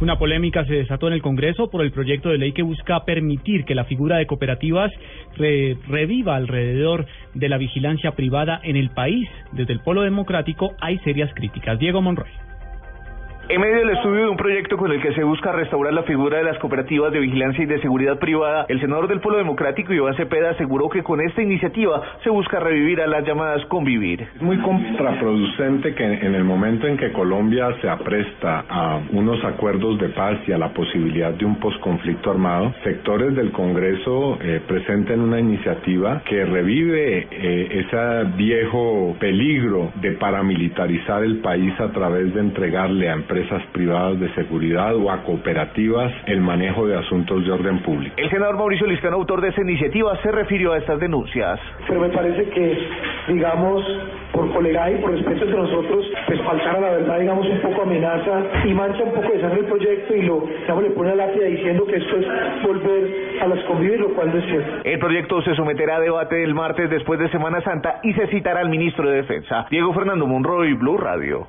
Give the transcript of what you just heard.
Una polémica se desató en el Congreso por el proyecto de ley que busca permitir que la figura de cooperativas reviva alrededor de la vigilancia privada en el país. Desde el Polo Democrático hay serias críticas. Diego Monroy. En medio del estudio de un proyecto con el que se busca restaurar la figura de las cooperativas de vigilancia y de seguridad privada, el senador del Polo Democrático, Iván Cepeda, aseguró que con esta iniciativa se busca revivir a las llamadas convivir. Es muy contraproducente que en el momento en que Colombia se apresta a unos acuerdos de paz y a la posibilidad de un posconflicto armado, sectores del Congreso eh, presenten una iniciativa que revive eh, ese viejo peligro de paramilitarizar el país a través de entregarle a empresas empresas privadas de seguridad o a cooperativas el manejo de asuntos de orden público. El senador Mauricio Liscano, autor de esa iniciativa, se refirió a estas denuncias. Pero me parece que, digamos, por colega y por respeto entre nosotros, pues faltara la verdad, digamos, un poco amenaza y mancha un poco de sangre el proyecto y lo, digamos, le pone a lápida diciendo que esto es volver a las convivir, lo cual no es cierto. El proyecto se someterá a debate el martes después de Semana Santa y se citará al ministro de Defensa, Diego Fernando Monroy, Blue Radio.